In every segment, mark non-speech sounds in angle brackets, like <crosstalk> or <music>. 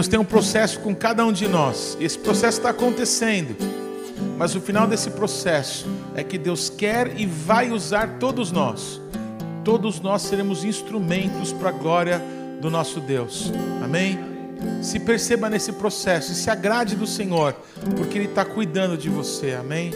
Deus tem um processo com cada um de nós. Esse processo está acontecendo. Mas o final desse processo é que Deus quer e vai usar todos nós. Todos nós seremos instrumentos para a glória do nosso Deus. Amém? Se perceba nesse processo e se agrade do Senhor, porque Ele está cuidando de você. Amém?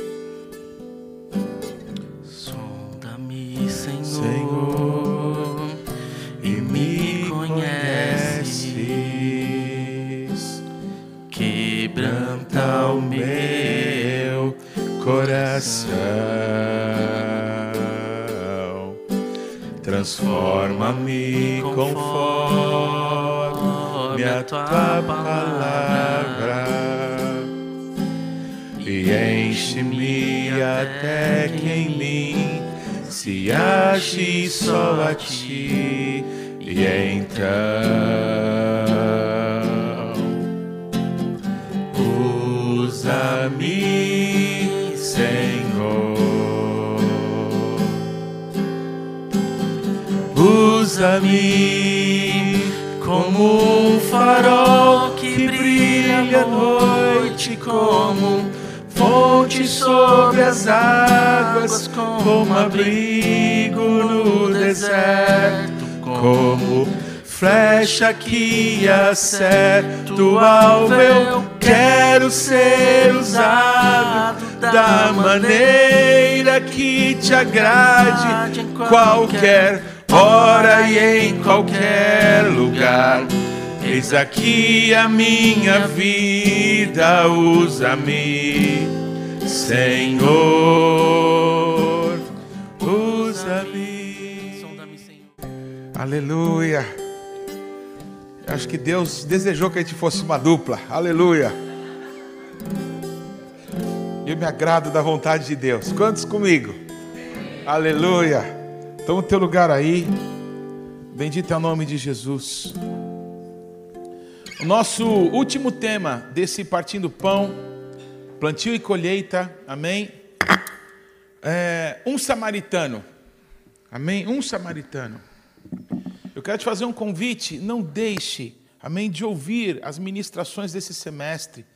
Brilha à noite como fonte sobre as águas, como abrigo no deserto, como flecha que acerta o alvo. Eu quero ser usado da maneira que te agrade, em qualquer hora e em qualquer lugar. Eis aqui a minha vida, usa-me, Senhor, usa-me. Aleluia. Acho que Deus desejou que a gente fosse uma dupla. Aleluia. Eu me agrado da vontade de Deus. Quantos comigo? Aleluia. Toma o teu lugar aí. Bendito é o nome de Jesus. Nosso último tema desse Partindo Pão, plantio e colheita, amém? É, um samaritano, amém? Um samaritano. Eu quero te fazer um convite, não deixe, amém, de ouvir as ministrações desse semestre.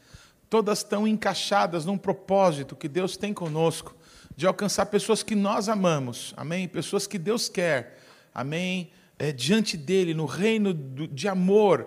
Todas estão encaixadas num propósito que Deus tem conosco, de alcançar pessoas que nós amamos, amém? Pessoas que Deus quer, amém? É, diante dele, no reino de amor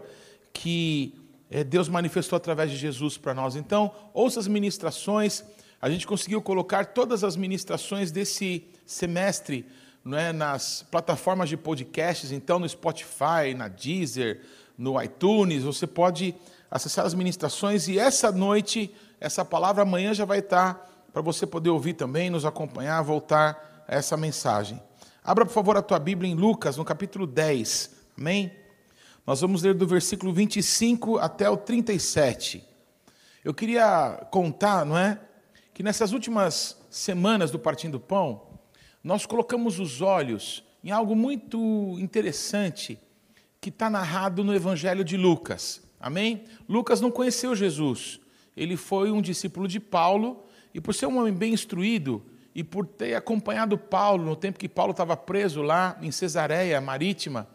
que é, Deus manifestou através de Jesus para nós. Então, ouça as ministrações. A gente conseguiu colocar todas as ministrações desse semestre não é, nas plataformas de podcasts, então no Spotify, na Deezer, no iTunes. Você pode acessar as ministrações e essa noite, essa palavra amanhã já vai estar para você poder ouvir também, nos acompanhar, voltar a essa mensagem. Abra, por favor, a tua Bíblia em Lucas, no capítulo 10. Amém? Nós vamos ler do versículo 25 até o 37. Eu queria contar, não é? Que nessas últimas semanas do Partindo Pão, nós colocamos os olhos em algo muito interessante que está narrado no Evangelho de Lucas. Amém? Lucas não conheceu Jesus. Ele foi um discípulo de Paulo e, por ser um homem bem instruído e por ter acompanhado Paulo no tempo que Paulo estava preso lá em Cesareia Marítima,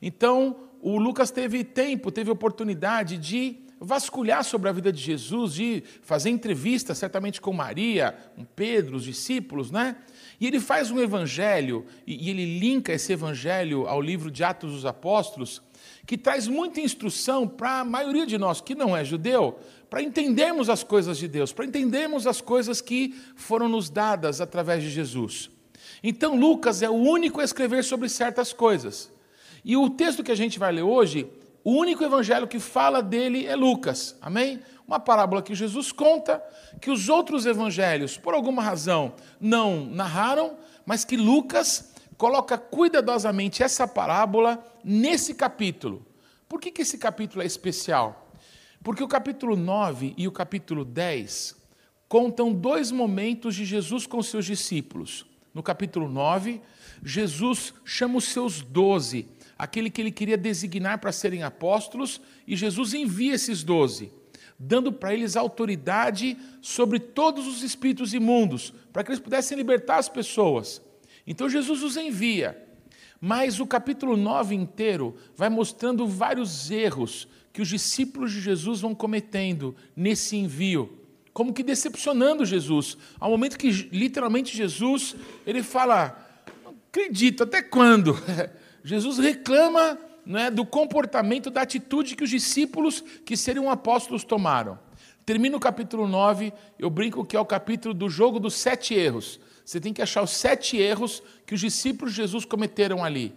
então o Lucas teve tempo, teve oportunidade de vasculhar sobre a vida de Jesus, de fazer entrevistas, certamente com Maria, com Pedro, os discípulos, né? E ele faz um evangelho, e ele linka esse evangelho ao livro de Atos dos Apóstolos, que traz muita instrução para a maioria de nós que não é judeu, para entendermos as coisas de Deus, para entendermos as coisas que foram nos dadas através de Jesus. Então, Lucas é o único a escrever sobre certas coisas. E o texto que a gente vai ler hoje, o único evangelho que fala dele é Lucas, amém? Uma parábola que Jesus conta, que os outros evangelhos, por alguma razão, não narraram, mas que Lucas coloca cuidadosamente essa parábola nesse capítulo. Por que, que esse capítulo é especial? Porque o capítulo 9 e o capítulo 10 contam dois momentos de Jesus com seus discípulos. No capítulo 9, Jesus chama os seus doze aquele que ele queria designar para serem apóstolos, e Jesus envia esses doze, dando para eles autoridade sobre todos os espíritos imundos, para que eles pudessem libertar as pessoas. Então Jesus os envia. Mas o capítulo 9 inteiro vai mostrando vários erros que os discípulos de Jesus vão cometendo nesse envio, como que decepcionando Jesus, ao momento que literalmente Jesus, ele fala, acredito, até quando? <laughs> Jesus reclama né, do comportamento, da atitude que os discípulos, que seriam apóstolos, tomaram. Termina o capítulo 9, eu brinco que é o capítulo do jogo dos sete erros. Você tem que achar os sete erros que os discípulos de Jesus cometeram ali.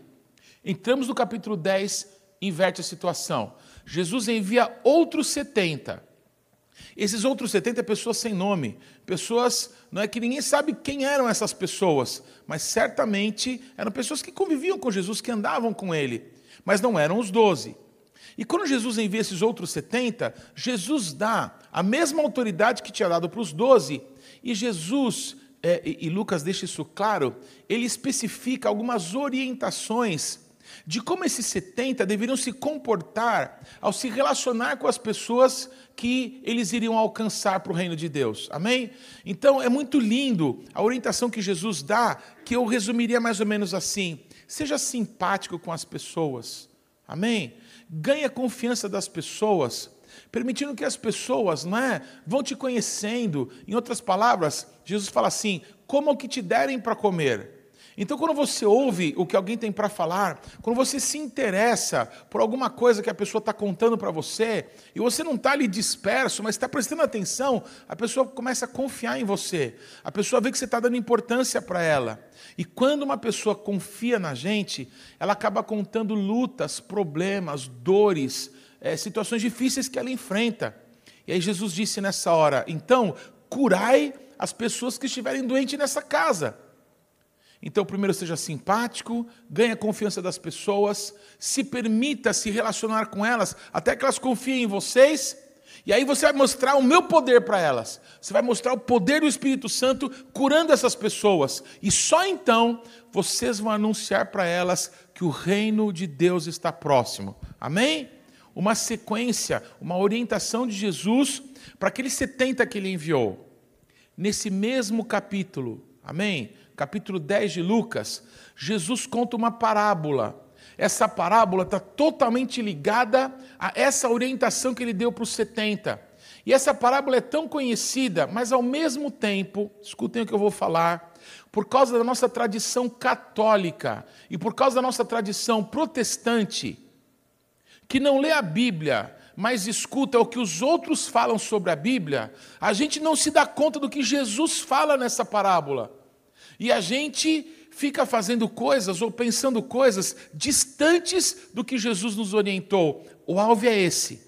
Entramos no capítulo 10, inverte a situação. Jesus envia outros 70. Esses outros 70 pessoas sem nome, pessoas não é que ninguém sabe quem eram essas pessoas, mas certamente eram pessoas que conviviam com Jesus, que andavam com ele, mas não eram os doze. E quando Jesus envia esses outros 70, Jesus dá a mesma autoridade que tinha dado para os doze, e Jesus, é, e Lucas deixa isso claro, ele especifica algumas orientações de como esses 70 deveriam se comportar ao se relacionar com as pessoas que eles iriam alcançar para o reino de Deus. Amém? Então é muito lindo a orientação que Jesus dá, que eu resumiria mais ou menos assim: seja simpático com as pessoas. Amém? Ganhe a confiança das pessoas, permitindo que as pessoas, não é, vão te conhecendo. Em outras palavras, Jesus fala assim: como o que te derem para comer. Então, quando você ouve o que alguém tem para falar, quando você se interessa por alguma coisa que a pessoa está contando para você, e você não está ali disperso, mas está prestando atenção, a pessoa começa a confiar em você. A pessoa vê que você está dando importância para ela. E quando uma pessoa confia na gente, ela acaba contando lutas, problemas, dores, é, situações difíceis que ela enfrenta. E aí Jesus disse nessa hora: então, curai as pessoas que estiverem doentes nessa casa. Então, primeiro, seja simpático, ganhe a confiança das pessoas, se permita se relacionar com elas, até que elas confiem em vocês, e aí você vai mostrar o meu poder para elas. Você vai mostrar o poder do Espírito Santo curando essas pessoas. E só então vocês vão anunciar para elas que o reino de Deus está próximo. Amém? Uma sequência, uma orientação de Jesus para aqueles 70 que ele enviou. Nesse mesmo capítulo, amém? Capítulo 10 de Lucas, Jesus conta uma parábola. Essa parábola está totalmente ligada a essa orientação que ele deu para os 70. E essa parábola é tão conhecida, mas ao mesmo tempo, escutem o que eu vou falar, por causa da nossa tradição católica e por causa da nossa tradição protestante, que não lê a Bíblia, mas escuta o que os outros falam sobre a Bíblia, a gente não se dá conta do que Jesus fala nessa parábola. E a gente fica fazendo coisas ou pensando coisas distantes do que Jesus nos orientou. O alvo é esse.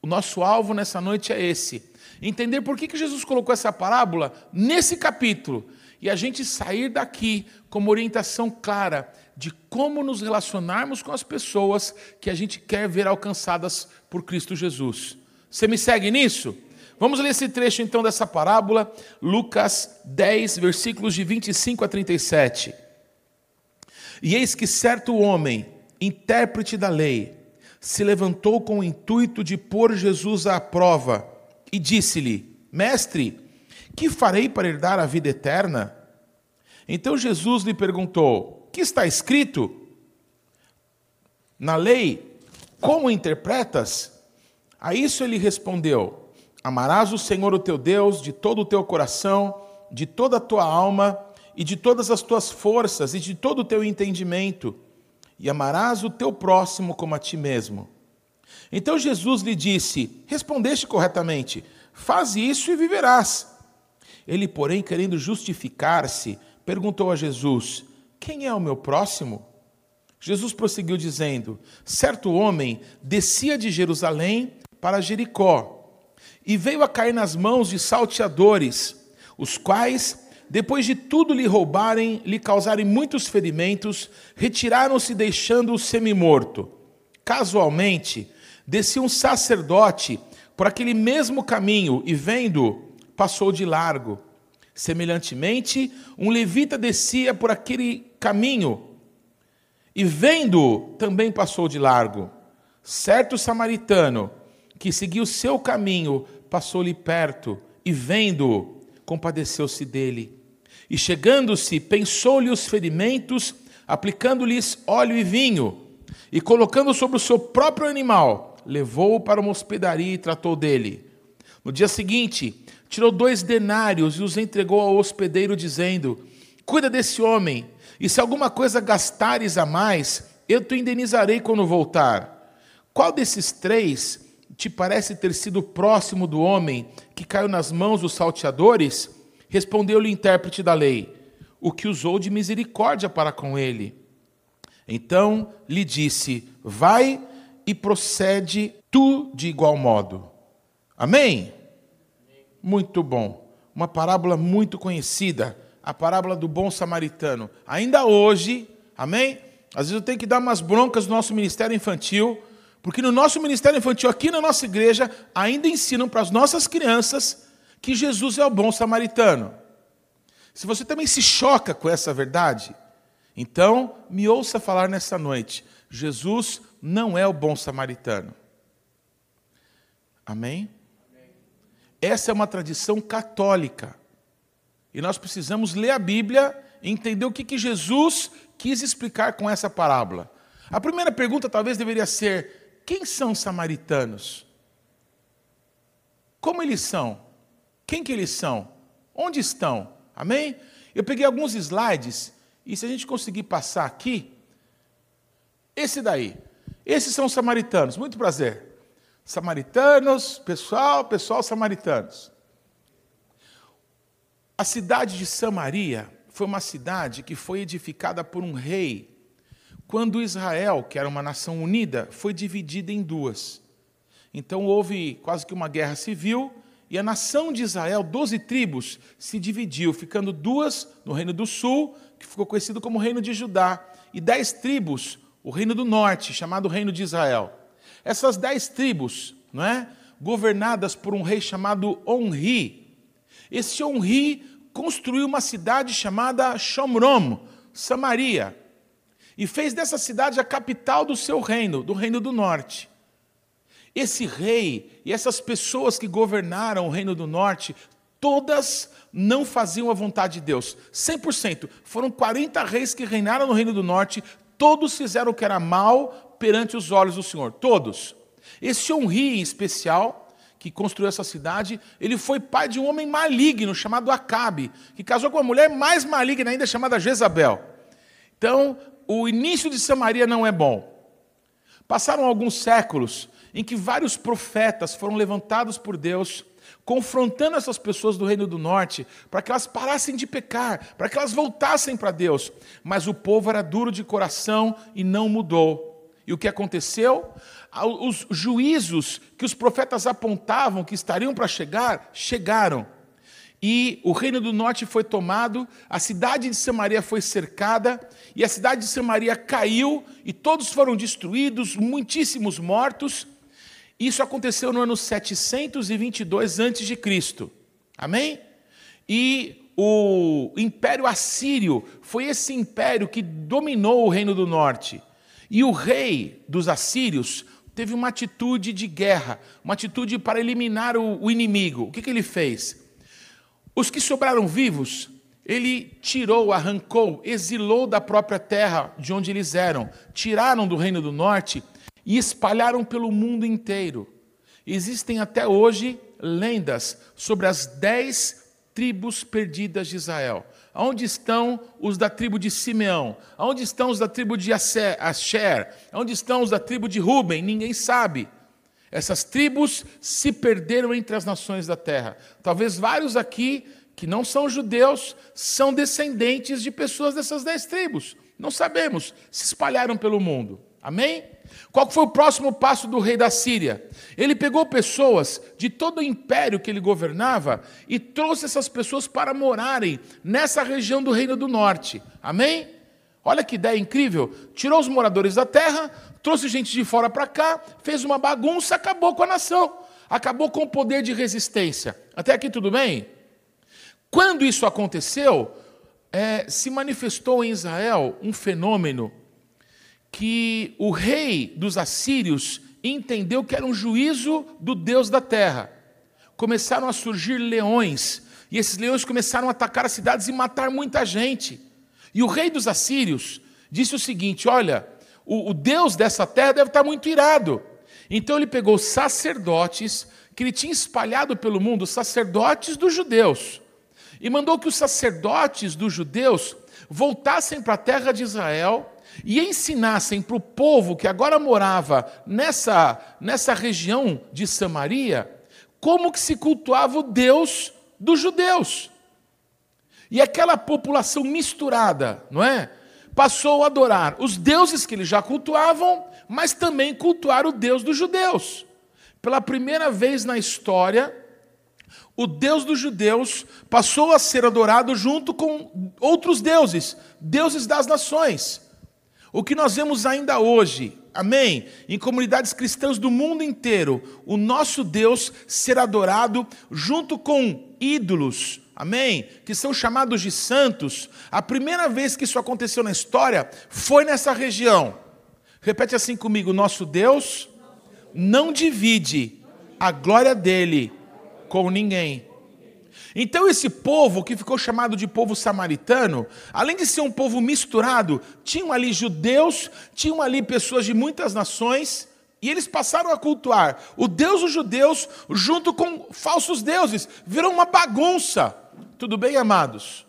O nosso alvo nessa noite é esse. Entender por que, que Jesus colocou essa parábola nesse capítulo e a gente sair daqui com uma orientação clara de como nos relacionarmos com as pessoas que a gente quer ver alcançadas por Cristo Jesus. Você me segue nisso? Vamos ler esse trecho então dessa parábola, Lucas 10, versículos de 25 a 37. E eis que certo homem, intérprete da lei, se levantou com o intuito de pôr Jesus à prova e disse-lhe: Mestre, que farei para herdar a vida eterna? Então Jesus lhe perguntou: Que está escrito na lei? Como interpretas? A isso ele respondeu: Amarás o Senhor o teu Deus de todo o teu coração, de toda a tua alma e de todas as tuas forças e de todo o teu entendimento, e amarás o teu próximo como a ti mesmo. Então Jesus lhe disse: Respondeste corretamente, faze isso e viverás. Ele, porém, querendo justificar-se, perguntou a Jesus: Quem é o meu próximo? Jesus prosseguiu dizendo: Certo homem descia de Jerusalém para Jericó e veio a cair nas mãos de salteadores, os quais, depois de tudo lhe roubarem, lhe causarem muitos ferimentos, retiraram-se deixando-o semi-morto. Casualmente, descia um sacerdote por aquele mesmo caminho e, vendo, passou de largo. Semelhantemente, um levita descia por aquele caminho e, vendo, também passou de largo. Certo samaritano, que seguiu seu caminho, passou-lhe perto e, vendo-o, compadeceu-se dele. E chegando-se, pensou-lhe os ferimentos, aplicando-lhes óleo e vinho, e colocando sobre o seu próprio animal, levou-o para uma hospedaria e tratou dele. No dia seguinte, tirou dois denários e os entregou ao hospedeiro, dizendo: Cuida desse homem, e se alguma coisa gastares a mais, eu te indenizarei quando voltar. Qual desses três te parece ter sido próximo do homem que caiu nas mãos dos salteadores? Respondeu-lhe o intérprete da lei: O que usou de misericórdia para com ele. Então lhe disse: Vai e procede tu de igual modo. Amém? Muito bom. Uma parábola muito conhecida, a parábola do bom samaritano. Ainda hoje, amém? Às vezes eu tenho que dar umas broncas no nosso ministério infantil, porque no nosso ministério infantil, aqui na nossa igreja, ainda ensinam para as nossas crianças que Jesus é o bom samaritano. Se você também se choca com essa verdade, então me ouça falar nessa noite: Jesus não é o bom samaritano. Amém? Essa é uma tradição católica. E nós precisamos ler a Bíblia e entender o que, que Jesus quis explicar com essa parábola. A primeira pergunta talvez deveria ser: quem são os samaritanos? Como eles são? Quem que eles são? Onde estão? Amém? Eu peguei alguns slides e se a gente conseguir passar aqui, esse daí. Esses são os samaritanos. Muito prazer. Samaritanos, pessoal, pessoal samaritanos. A cidade de Samaria foi uma cidade que foi edificada por um rei quando Israel, que era uma nação unida, foi dividida em duas. Então houve quase que uma guerra civil e a nação de Israel, doze tribos, se dividiu, ficando duas no reino do sul, que ficou conhecido como reino de Judá, e dez tribos, o reino do norte, chamado reino de Israel. Essas dez tribos, não é? governadas por um rei chamado Onri. Esse Onri construiu uma cidade chamada Shomrom, Samaria, e fez dessa cidade a capital do seu reino, do reino do norte. Esse rei e essas pessoas que governaram o reino do norte, todas não faziam a vontade de Deus. 100%. Foram 40 reis que reinaram no reino do norte, todos fizeram o que era mal perante os olhos do Senhor, todos. Esse Onri em especial, que construiu essa cidade, ele foi pai de um homem maligno chamado Acabe, que casou com uma mulher mais maligna ainda chamada Jezabel. Então, o início de Samaria não é bom. Passaram alguns séculos em que vários profetas foram levantados por Deus, confrontando essas pessoas do Reino do Norte, para que elas parassem de pecar, para que elas voltassem para Deus. Mas o povo era duro de coração e não mudou. E o que aconteceu? Os juízos que os profetas apontavam que estariam para chegar, chegaram. E o reino do norte foi tomado, a cidade de Samaria foi cercada, e a cidade de Samaria caiu, e todos foram destruídos, muitíssimos mortos. Isso aconteceu no ano 722 a.C. Amém? E o Império Assírio foi esse império que dominou o reino do norte. E o rei dos assírios teve uma atitude de guerra, uma atitude para eliminar o, inimigo. O que, ele fez? Os que sobraram vivos, ele tirou, arrancou, exilou da própria terra de onde eles eram, tiraram do reino do norte e espalharam pelo mundo inteiro. Existem até hoje lendas sobre as dez tribos perdidas de Israel. Onde estão os da tribo de Simeão? Onde estão os da tribo de Asher? Onde estão os da tribo de Ruben? Ninguém sabe. Essas tribos se perderam entre as nações da terra. Talvez vários aqui que não são judeus são descendentes de pessoas dessas dez tribos. Não sabemos. Se espalharam pelo mundo. Amém? Qual foi o próximo passo do rei da Síria? Ele pegou pessoas de todo o império que ele governava e trouxe essas pessoas para morarem nessa região do Reino do Norte. Amém? Olha que ideia incrível. Tirou os moradores da terra, trouxe gente de fora para cá, fez uma bagunça, acabou com a nação, acabou com o poder de resistência. Até aqui tudo bem? Quando isso aconteceu, é, se manifestou em Israel um fenômeno que o rei dos assírios entendeu que era um juízo do Deus da terra. Começaram a surgir leões, e esses leões começaram a atacar as cidades e matar muita gente. E o rei dos assírios disse o seguinte: Olha, o, o Deus dessa terra deve estar muito irado. Então ele pegou sacerdotes que ele tinha espalhado pelo mundo, sacerdotes dos judeus, e mandou que os sacerdotes dos judeus voltassem para a terra de Israel e ensinassem para o povo que agora morava nessa, nessa região de Samaria como que se cultuava o Deus dos judeus. E aquela população misturada, não é? Passou a adorar os deuses que eles já cultuavam, mas também cultuar o Deus dos judeus. Pela primeira vez na história, o Deus dos judeus passou a ser adorado junto com outros deuses, deuses das nações. O que nós vemos ainda hoje, amém? Em comunidades cristãs do mundo inteiro, o nosso Deus ser adorado junto com ídolos, amém? Que são chamados de santos. A primeira vez que isso aconteceu na história foi nessa região. Repete assim comigo: nosso Deus não divide a glória dele com ninguém. Então, esse povo, que ficou chamado de povo samaritano, além de ser um povo misturado, tinham ali judeus, tinham ali pessoas de muitas nações, e eles passaram a cultuar o Deus dos judeus junto com falsos deuses. Virou uma bagunça. Tudo bem, amados?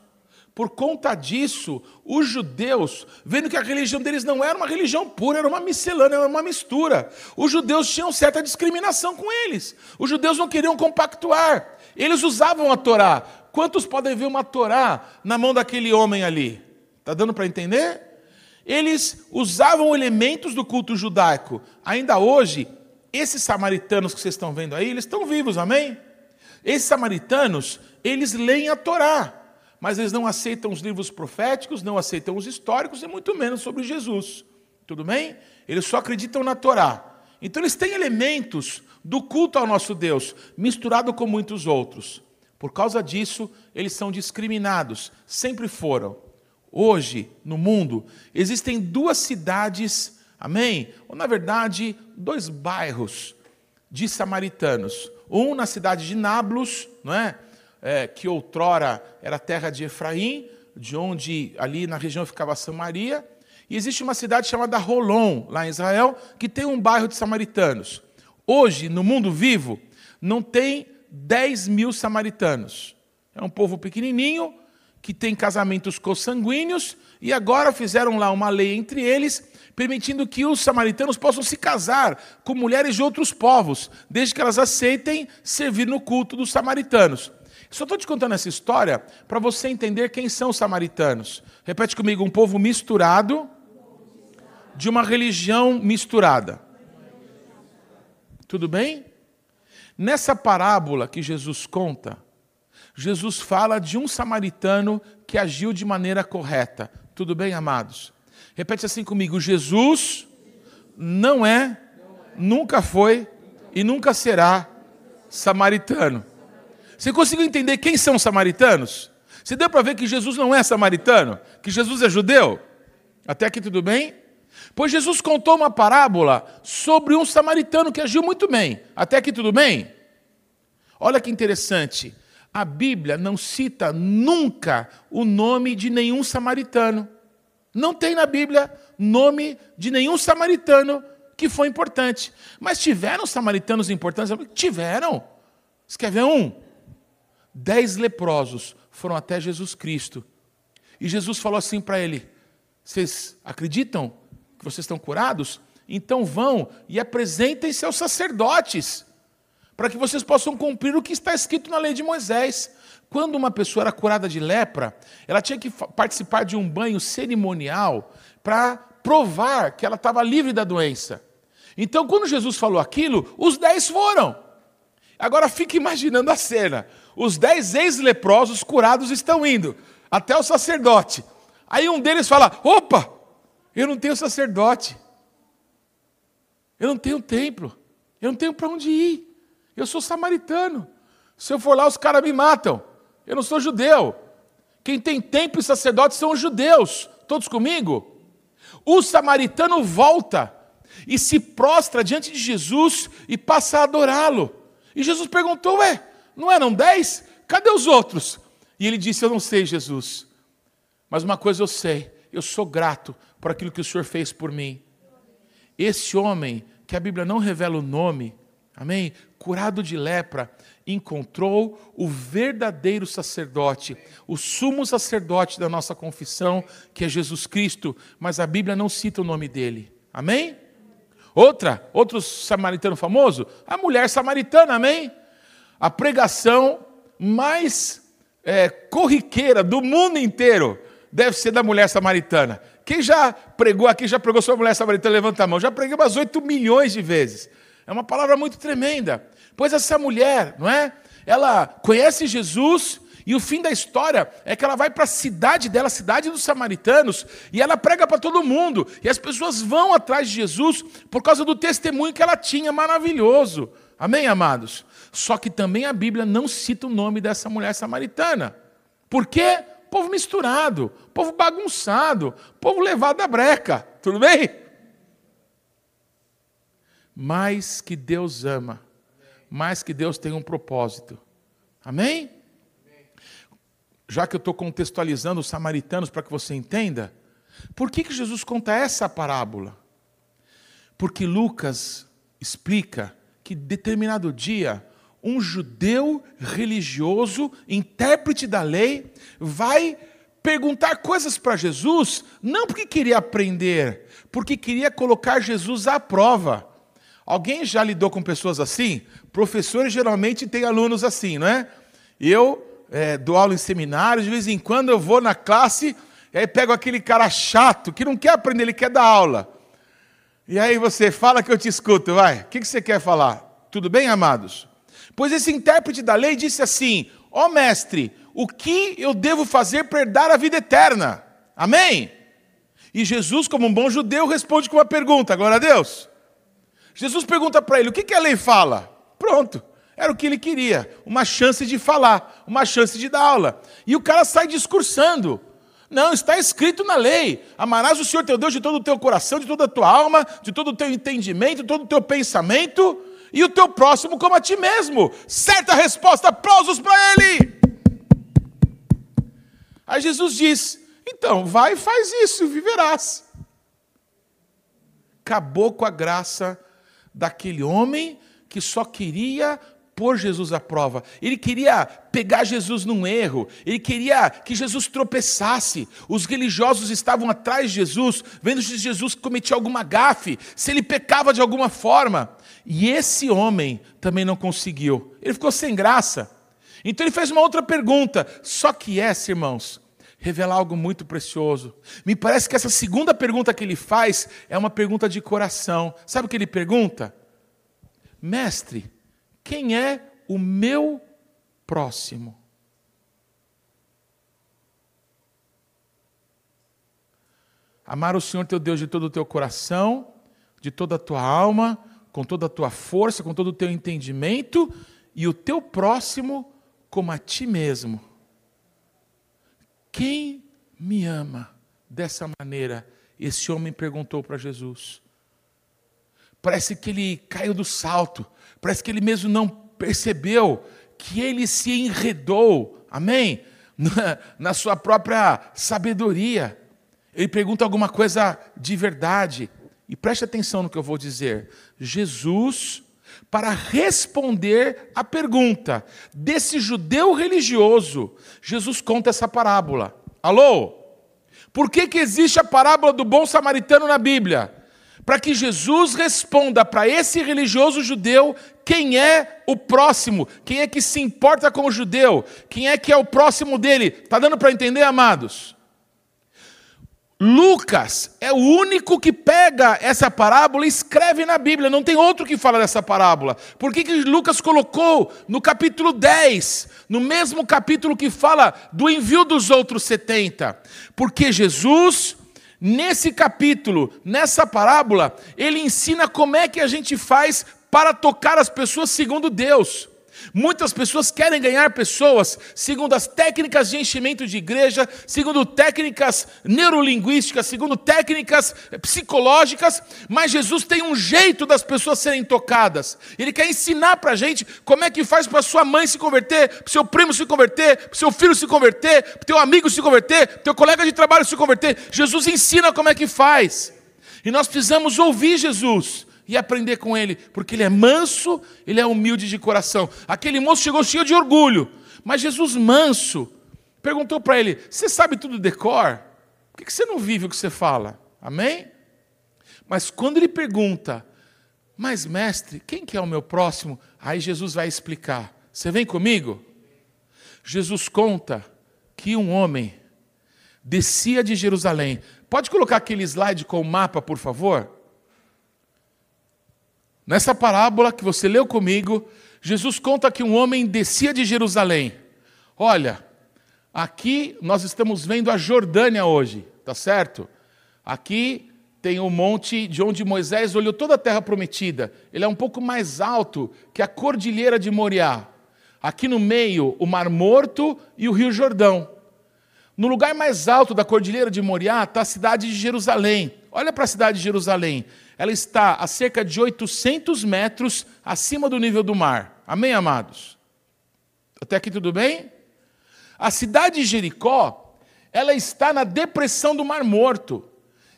Por conta disso, os judeus, vendo que a religião deles não era uma religião pura, era uma miscelânea, era uma mistura. Os judeus tinham certa discriminação com eles. Os judeus não queriam compactuar. Eles usavam a Torá. Quantos podem ver uma Torá na mão daquele homem ali? Está dando para entender? Eles usavam elementos do culto judaico. Ainda hoje, esses samaritanos que vocês estão vendo aí, eles estão vivos, amém? Esses samaritanos, eles leem a Torá, mas eles não aceitam os livros proféticos, não aceitam os históricos e muito menos sobre Jesus. Tudo bem? Eles só acreditam na Torá. Então eles têm elementos do culto ao nosso Deus, misturado com muitos outros. Por causa disso, eles são discriminados, sempre foram. Hoje, no mundo, existem duas cidades, amém? Ou, na verdade, dois bairros de samaritanos. Um na cidade de Nablus, não é? É que outrora era terra de Efraim, de onde ali na região ficava Samaria. E existe uma cidade chamada Rolon, lá em Israel, que tem um bairro de samaritanos. Hoje, no mundo vivo, não tem 10 mil samaritanos. É um povo pequenininho, que tem casamentos consanguíneos, e agora fizeram lá uma lei entre eles, permitindo que os samaritanos possam se casar com mulheres de outros povos, desde que elas aceitem servir no culto dos samaritanos. Só estou te contando essa história para você entender quem são os samaritanos. Repete comigo: um povo misturado de uma religião misturada. Tudo bem? Nessa parábola que Jesus conta, Jesus fala de um samaritano que agiu de maneira correta. Tudo bem, amados? Repete assim comigo: Jesus não é, nunca foi e nunca será samaritano. Você conseguiu entender quem são os samaritanos? Você deu para ver que Jesus não é samaritano? Que Jesus é judeu? Até aqui tudo bem? Pois Jesus contou uma parábola sobre um samaritano que agiu muito bem. Até aqui tudo bem? Olha que interessante. A Bíblia não cita nunca o nome de nenhum samaritano. Não tem na Bíblia nome de nenhum samaritano que foi importante. Mas tiveram samaritanos importantes? Tiveram. Você quer ver um? Dez leprosos foram até Jesus Cristo. E Jesus falou assim para ele: Vocês acreditam que vocês estão curados? Então vão e apresentem-se aos sacerdotes, para que vocês possam cumprir o que está escrito na lei de Moisés. Quando uma pessoa era curada de lepra, ela tinha que participar de um banho cerimonial para provar que ela estava livre da doença. Então, quando Jesus falou aquilo, os dez foram. Agora fique imaginando a cena: os dez ex-leprosos curados estão indo até o sacerdote. Aí um deles fala: opa, eu não tenho sacerdote. Eu não tenho templo. Eu não tenho para onde ir. Eu sou samaritano. Se eu for lá, os caras me matam. Eu não sou judeu. Quem tem templo e sacerdote são os judeus. Todos comigo? O samaritano volta e se prostra diante de Jesus e passa a adorá-lo. E Jesus perguntou: Ué, não eram dez? Cadê os outros? E ele disse: Eu não sei, Jesus. Mas uma coisa eu sei: eu sou grato por aquilo que o Senhor fez por mim. Esse homem que a Bíblia não revela o nome, amém? Curado de lepra, encontrou o verdadeiro sacerdote, o sumo sacerdote da nossa confissão, que é Jesus Cristo, mas a Bíblia não cita o nome dele, amém? Outra, outro samaritano famoso, a mulher samaritana, amém? A pregação mais é, corriqueira do mundo inteiro deve ser da mulher samaritana. Quem já pregou aqui, já pregou sobre a mulher samaritana? Levanta a mão. Já preguei umas 8 milhões de vezes. É uma palavra muito tremenda. Pois essa mulher, não é? Ela conhece Jesus e o fim da história é que ela vai para a cidade dela, a cidade dos samaritanos, e ela prega para todo mundo. E as pessoas vão atrás de Jesus por causa do testemunho que ela tinha, maravilhoso. Amém, amados? Só que também a Bíblia não cita o nome dessa mulher samaritana. Por quê? Povo misturado, povo bagunçado, povo levado à breca. Tudo bem? Mais que Deus ama, mais que Deus tem um propósito. Amém? Já que eu estou contextualizando os samaritanos para que você entenda, por que, que Jesus conta essa parábola? Porque Lucas explica que determinado dia um judeu religioso, intérprete da lei, vai perguntar coisas para Jesus, não porque queria aprender, porque queria colocar Jesus à prova. Alguém já lidou com pessoas assim? Professores geralmente têm alunos assim, não é? Eu é, dou aula em seminários, de vez em quando eu vou na classe, e aí pego aquele cara chato, que não quer aprender, ele quer dar aula. E aí você fala que eu te escuto, vai. O que você quer falar? Tudo bem, amados? Pois esse intérprete da lei disse assim: Ó oh, mestre, o que eu devo fazer para herdar a vida eterna? Amém? E Jesus, como um bom judeu, responde com uma pergunta: glória a Deus. Jesus pergunta para ele: o que, que a lei fala? Pronto. Era o que ele queria, uma chance de falar, uma chance de dar aula. E o cara sai discursando. Não, está escrito na lei: amarás o Senhor teu Deus de todo o teu coração, de toda a tua alma, de todo o teu entendimento, de todo o teu pensamento e o teu próximo como a ti mesmo. Certa resposta, aplausos para ele. Aí Jesus diz: então, vai e faz isso, e viverás. Acabou com a graça daquele homem que só queria pôr Jesus à prova. Ele queria pegar Jesus num erro, ele queria que Jesus tropeçasse. Os religiosos estavam atrás de Jesus, vendo se Jesus cometia alguma gafe, se ele pecava de alguma forma. E esse homem também não conseguiu. Ele ficou sem graça. Então ele fez uma outra pergunta. Só que essa, irmãos, revela algo muito precioso. Me parece que essa segunda pergunta que ele faz é uma pergunta de coração. Sabe o que ele pergunta? Mestre, quem é o meu próximo? Amar o Senhor teu Deus de todo o teu coração, de toda a tua alma, com toda a tua força, com todo o teu entendimento, e o teu próximo como a ti mesmo. Quem me ama dessa maneira? Esse homem perguntou para Jesus. Parece que ele caiu do salto, parece que ele mesmo não percebeu que ele se enredou, amém? <laughs> Na, na sua própria sabedoria. Ele pergunta alguma coisa de verdade. E preste atenção no que eu vou dizer. Jesus, para responder à pergunta desse judeu religioso, Jesus conta essa parábola. Alô? Por que, que existe a parábola do bom samaritano na Bíblia? Para que Jesus responda para esse religioso judeu quem é o próximo, quem é que se importa com o judeu, quem é que é o próximo dele. Está dando para entender, amados? Lucas é o único que pega essa parábola e escreve na Bíblia, não tem outro que fala dessa parábola. Por que, que Lucas colocou no capítulo 10, no mesmo capítulo que fala do envio dos outros 70? Porque Jesus, nesse capítulo, nessa parábola, ele ensina como é que a gente faz para tocar as pessoas segundo Deus. Muitas pessoas querem ganhar pessoas segundo as técnicas de enchimento de igreja, segundo técnicas neurolinguísticas, segundo técnicas psicológicas, mas Jesus tem um jeito das pessoas serem tocadas. Ele quer ensinar para a gente como é que faz para sua mãe se converter, para seu primo se converter, para seu filho se converter, para teu amigo se converter, para teu colega de trabalho se converter. Jesus ensina como é que faz. E nós precisamos ouvir Jesus e aprender com ele, porque ele é manso, ele é humilde de coração. Aquele moço chegou cheio de orgulho, mas Jesus manso perguntou para ele: Você sabe tudo de cor? Por que você não vive o que você fala? Amém? Mas quando ele pergunta, mas mestre, quem que é o meu próximo? Aí Jesus vai explicar. Você vem comigo? Jesus conta que um homem descia de Jerusalém. Pode colocar aquele slide com o mapa, por favor? Nessa parábola que você leu comigo, Jesus conta que um homem descia de Jerusalém. Olha, aqui nós estamos vendo a Jordânia hoje, tá certo? Aqui tem o monte de onde Moisés olhou toda a terra prometida. Ele é um pouco mais alto que a cordilheira de Moriá. Aqui no meio, o Mar Morto e o Rio Jordão. No lugar mais alto da cordilheira de Moriá está a cidade de Jerusalém. Olha para a cidade de Jerusalém. Ela está a cerca de 800 metros acima do nível do mar. Amém, amados? Até aqui tudo bem? A cidade de Jericó, ela está na depressão do Mar Morto.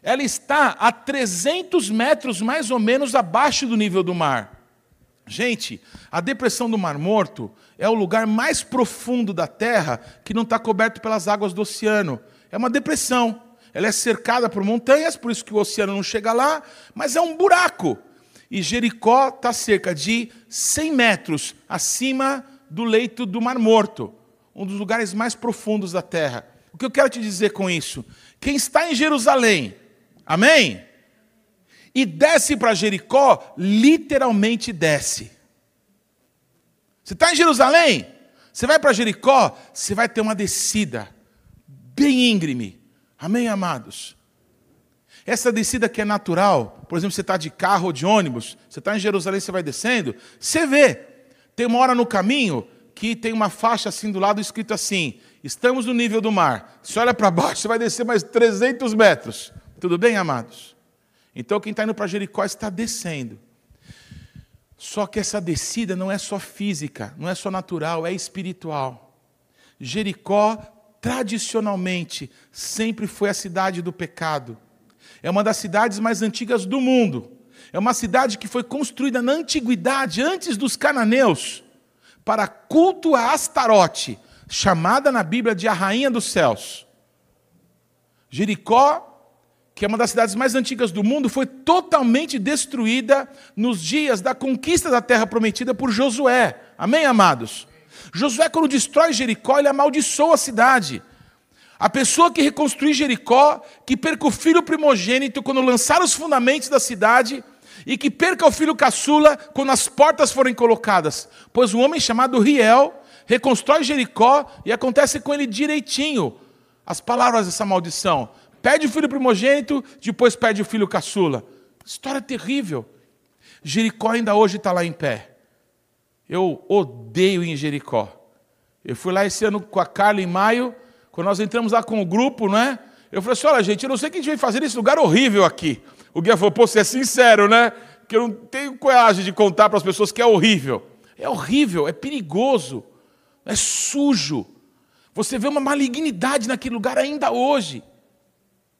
Ela está a 300 metros mais ou menos abaixo do nível do mar. Gente, a depressão do Mar Morto é o lugar mais profundo da Terra que não está coberto pelas águas do oceano. É uma depressão. Ela é cercada por montanhas, por isso que o oceano não chega lá, mas é um buraco. E Jericó está cerca de 100 metros acima do leito do Mar Morto, um dos lugares mais profundos da Terra. O que eu quero te dizer com isso? Quem está em Jerusalém, amém? E desce para Jericó, literalmente desce. Você está em Jerusalém? Você vai para Jericó, você vai ter uma descida bem íngreme. Amém, amados? Essa descida que é natural, por exemplo, você está de carro ou de ônibus, você está em Jerusalém, você vai descendo, você vê. Tem uma hora no caminho que tem uma faixa assim do lado escrito assim: estamos no nível do mar. Você olha para <laughs> baixo, você vai descer mais 300 metros. Tudo bem, amados? Então quem está indo para Jericó está descendo. Só que essa descida não é só física, não é só natural, é espiritual. Jericó, tradicionalmente, sempre foi a cidade do pecado. É uma das cidades mais antigas do mundo. É uma cidade que foi construída na antiguidade, antes dos cananeus, para culto a Astarote, chamada na Bíblia de a rainha dos céus. Jericó que é uma das cidades mais antigas do mundo, foi totalmente destruída nos dias da conquista da terra prometida por Josué. Amém, amados? Josué, quando destrói Jericó, ele amaldiçoa a cidade. A pessoa que reconstruiu Jericó, que perca o filho primogênito quando lançar os fundamentos da cidade, e que perca o filho caçula quando as portas forem colocadas. Pois um homem chamado Riel reconstrói Jericó e acontece com ele direitinho as palavras dessa maldição. Pede o filho primogênito, depois pede o filho caçula. História terrível. Jericó ainda hoje está lá em pé. Eu odeio em Jericó. Eu fui lá esse ano com a Carla em maio, quando nós entramos lá com o grupo, não é? Eu falei assim: olha, gente, eu não sei o que a gente veio fazer nesse lugar horrível aqui. O guia falou: pô, você é sincero, né? Que eu não tenho coragem de contar para as pessoas que é horrível. É horrível, é perigoso, é sujo. Você vê uma malignidade naquele lugar ainda hoje.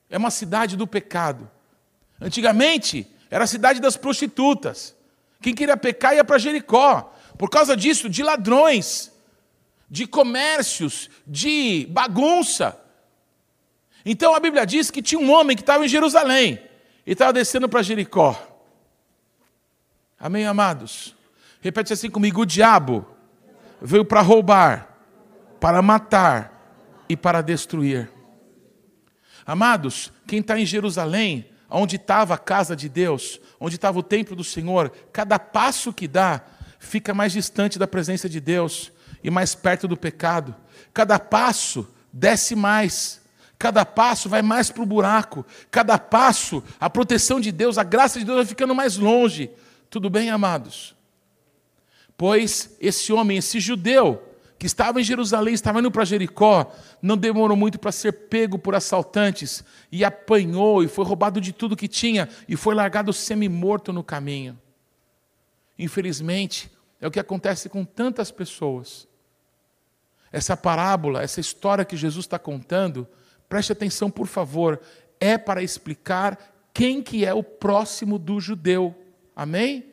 É uma cidade do pecado. Antigamente, era a cidade das prostitutas. Quem queria pecar ia para Jericó. Por causa disso, de ladrões, de comércios, de bagunça. Então a Bíblia diz que tinha um homem que estava em Jerusalém e estava descendo para Jericó. Amém, amados? Repete assim comigo: o diabo veio para roubar, para matar e para destruir. Amados, quem está em Jerusalém, onde estava a casa de Deus, onde estava o templo do Senhor, cada passo que dá fica mais distante da presença de Deus e mais perto do pecado. Cada passo desce mais. Cada passo vai mais para o buraco. Cada passo, a proteção de Deus, a graça de Deus vai ficando mais longe. Tudo bem, amados? Pois esse homem, esse judeu, que estava em Jerusalém, estava indo para Jericó, não demorou muito para ser pego por assaltantes e apanhou e foi roubado de tudo que tinha e foi largado semi-morto no caminho. Infelizmente, é o que acontece com tantas pessoas. Essa parábola, essa história que Jesus está contando, preste atenção, por favor, é para explicar quem que é o próximo do judeu. Amém?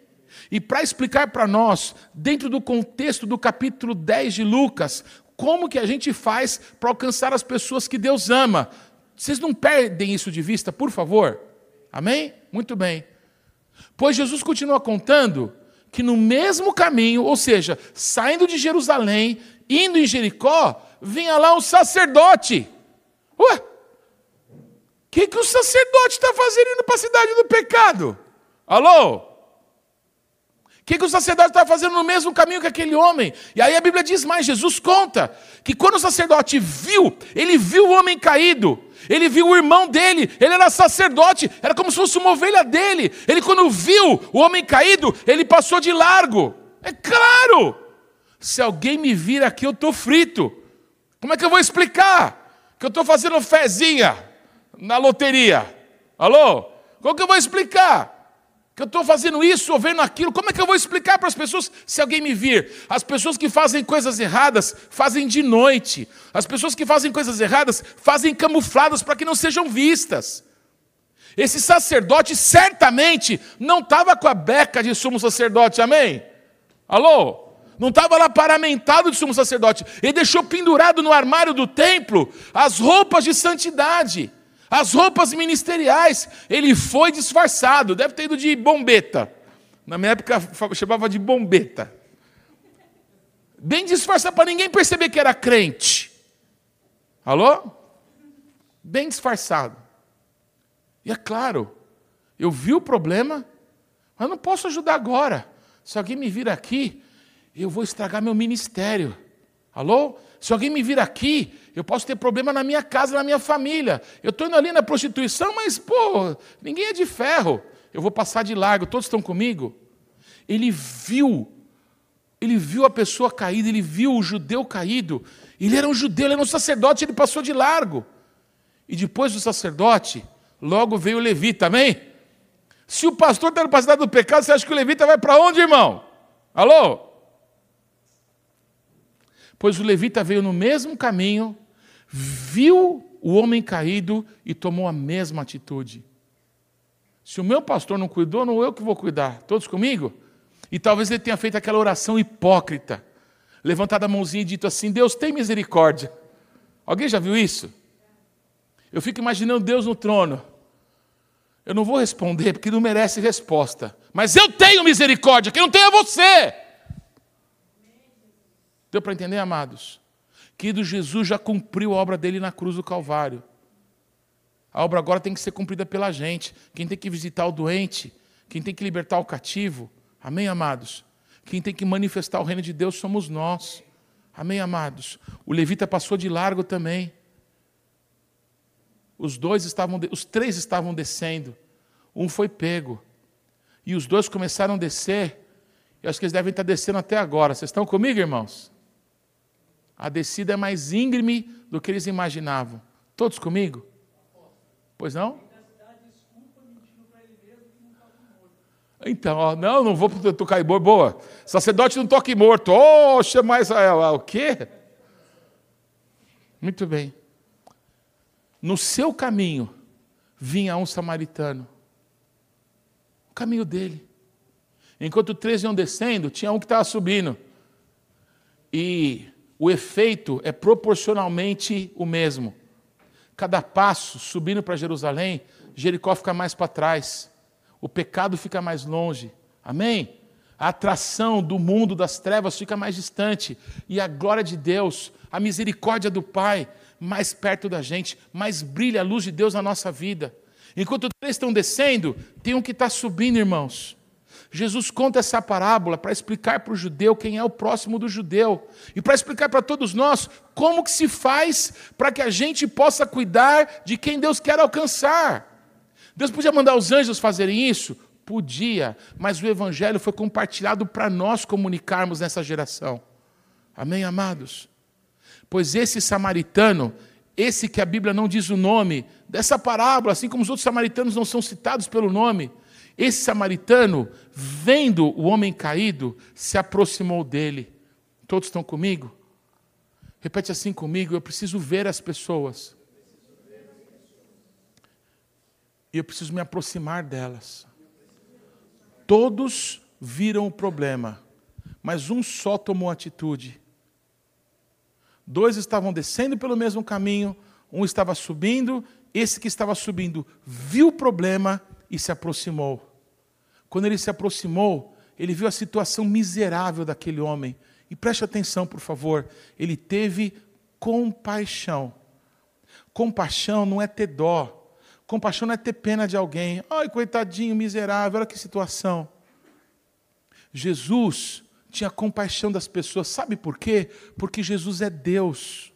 E para explicar para nós, dentro do contexto do capítulo 10 de Lucas, como que a gente faz para alcançar as pessoas que Deus ama. Vocês não perdem isso de vista, por favor? Amém? Muito bem. Pois Jesus continua contando que no mesmo caminho, ou seja, saindo de Jerusalém, indo em Jericó, vinha lá um sacerdote. Ué, o que, que o sacerdote está fazendo indo para a cidade do pecado? Alô? O que, que o sacerdote está fazendo no mesmo caminho que aquele homem? E aí a Bíblia diz mais: Jesus conta que quando o sacerdote viu, ele viu o homem caído, ele viu o irmão dele, ele era sacerdote, era como se fosse uma ovelha dele. Ele, quando viu o homem caído, ele passou de largo. É claro! Se alguém me vir aqui, eu estou frito. Como é que eu vou explicar? Que eu estou fazendo fezinha na loteria. Alô? Como que eu vou explicar? Que eu estou fazendo isso ou vendo aquilo? Como é que eu vou explicar para as pessoas se alguém me vir? As pessoas que fazem coisas erradas fazem de noite. As pessoas que fazem coisas erradas fazem camufladas para que não sejam vistas. Esse sacerdote certamente não estava com a beca de sumo sacerdote, amém? Alô? não estava lá paramentado de sumo sacerdote, ele deixou pendurado no armário do templo as roupas de santidade, as roupas ministeriais. Ele foi disfarçado, deve ter ido de bombeta. Na minha época chamava de bombeta. Bem disfarçado para ninguém perceber que era crente. Alô? Bem disfarçado. E é claro, eu vi o problema, mas não posso ajudar agora. Se alguém me vir aqui, eu vou estragar meu ministério. Alô? Se alguém me vir aqui, eu posso ter problema na minha casa, na minha família. Eu estou indo ali na prostituição, mas, pô, ninguém é de ferro. Eu vou passar de largo, todos estão comigo? Ele viu, ele viu a pessoa caída, ele viu o judeu caído. Ele era um judeu, ele era um sacerdote, ele passou de largo. E depois do sacerdote, logo veio o levita, amém? Se o pastor está no passado do pecado, você acha que o levita vai para onde, irmão? Alô? Pois o levita veio no mesmo caminho, viu o homem caído e tomou a mesma atitude. Se o meu pastor não cuidou, não eu que vou cuidar. Todos comigo? E talvez ele tenha feito aquela oração hipócrita, levantado a mãozinha e dito assim: Deus tem misericórdia. Alguém já viu isso? Eu fico imaginando Deus no trono. Eu não vou responder porque não merece resposta. Mas eu tenho misericórdia, quem não tem é você. Deu para entender, amados? Que Jesus já cumpriu a obra dele na cruz do Calvário. A obra agora tem que ser cumprida pela gente. Quem tem que visitar o doente, quem tem que libertar o cativo. Amém, amados? Quem tem que manifestar o reino de Deus somos nós. Amém, amados? O levita passou de largo também. Os dois estavam, os três estavam descendo. Um foi pego. E os dois começaram a descer. Eu acho que eles devem estar descendo até agora. Vocês estão comigo, irmãos? A descida é mais íngreme do que eles imaginavam. Todos comigo? Pois não? Então, ó, não, não vou tocar em morto. Boa. Sacerdote não toca em morto. Oxa, mas ah, o quê? Muito bem. No seu caminho vinha um samaritano. O caminho dele. Enquanto três iam descendo, tinha um que estava subindo. E o efeito é proporcionalmente o mesmo. Cada passo subindo para Jerusalém, Jericó fica mais para trás, o pecado fica mais longe. Amém? A atração do mundo das trevas fica mais distante e a glória de Deus, a misericórdia do Pai, mais perto da gente, mais brilha a luz de Deus na nossa vida. Enquanto três estão descendo, tem um que está subindo, irmãos. Jesus conta essa parábola para explicar para o judeu quem é o próximo do judeu e para explicar para todos nós como que se faz para que a gente possa cuidar de quem Deus quer alcançar. Deus podia mandar os anjos fazerem isso? Podia, mas o evangelho foi compartilhado para nós comunicarmos nessa geração. Amém, amados? Pois esse samaritano, esse que a Bíblia não diz o nome, dessa parábola, assim como os outros samaritanos não são citados pelo nome, esse samaritano, vendo o homem caído, se aproximou dele. Todos estão comigo? Repete assim comigo: eu preciso ver as pessoas. E eu preciso me aproximar delas. Todos viram o problema, mas um só tomou atitude. Dois estavam descendo pelo mesmo caminho, um estava subindo, esse que estava subindo viu o problema e se aproximou. Quando ele se aproximou, ele viu a situação miserável daquele homem. E preste atenção, por favor, ele teve compaixão. Compaixão não é ter dó. Compaixão não é ter pena de alguém. Ai, coitadinho, miserável, olha que situação. Jesus tinha compaixão das pessoas. Sabe por quê? Porque Jesus é Deus.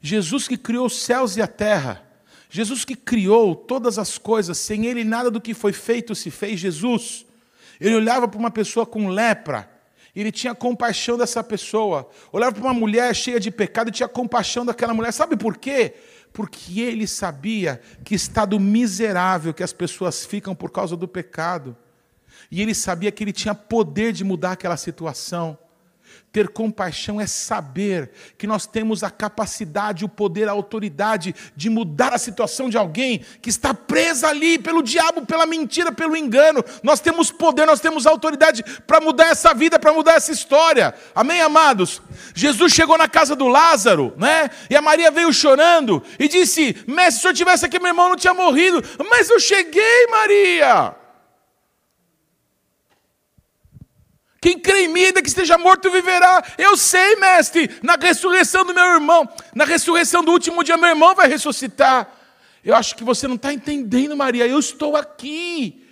Jesus que criou os céus e a terra. Jesus que criou todas as coisas, sem ele nada do que foi feito se fez. Jesus, ele olhava para uma pessoa com lepra, ele tinha compaixão dessa pessoa. Olhava para uma mulher cheia de pecado e tinha compaixão daquela mulher. Sabe por quê? Porque ele sabia que estado miserável que as pessoas ficam por causa do pecado. E ele sabia que ele tinha poder de mudar aquela situação. Ter compaixão é saber que nós temos a capacidade, o poder, a autoridade de mudar a situação de alguém que está presa ali pelo diabo, pela mentira, pelo engano. Nós temos poder, nós temos autoridade para mudar essa vida, para mudar essa história. Amém, amados? Jesus chegou na casa do Lázaro, né? E a Maria veio chorando e disse: Mestre, se eu tivesse aqui, meu irmão não tinha morrido. Mas eu cheguei, Maria. Quem crê em mim, ainda que esteja morto, viverá. Eu sei, mestre, na ressurreição do meu irmão, na ressurreição do último dia, meu irmão vai ressuscitar. Eu acho que você não está entendendo, Maria, eu estou aqui.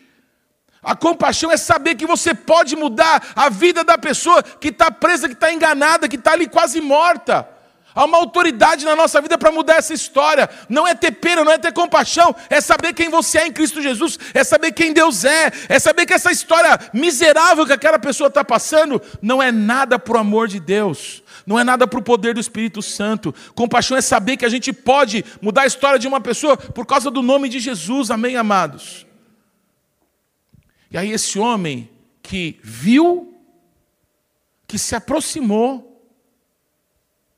A compaixão é saber que você pode mudar a vida da pessoa que está presa, que está enganada, que está ali quase morta. Há uma autoridade na nossa vida para mudar essa história. Não é ter pena, não é ter compaixão, é saber quem você é em Cristo Jesus, é saber quem Deus é, é saber que essa história miserável que aquela pessoa está passando não é nada para o amor de Deus. Não é nada para o poder do Espírito Santo. Compaixão é saber que a gente pode mudar a história de uma pessoa por causa do nome de Jesus. Amém, amados? E aí, esse homem que viu, que se aproximou,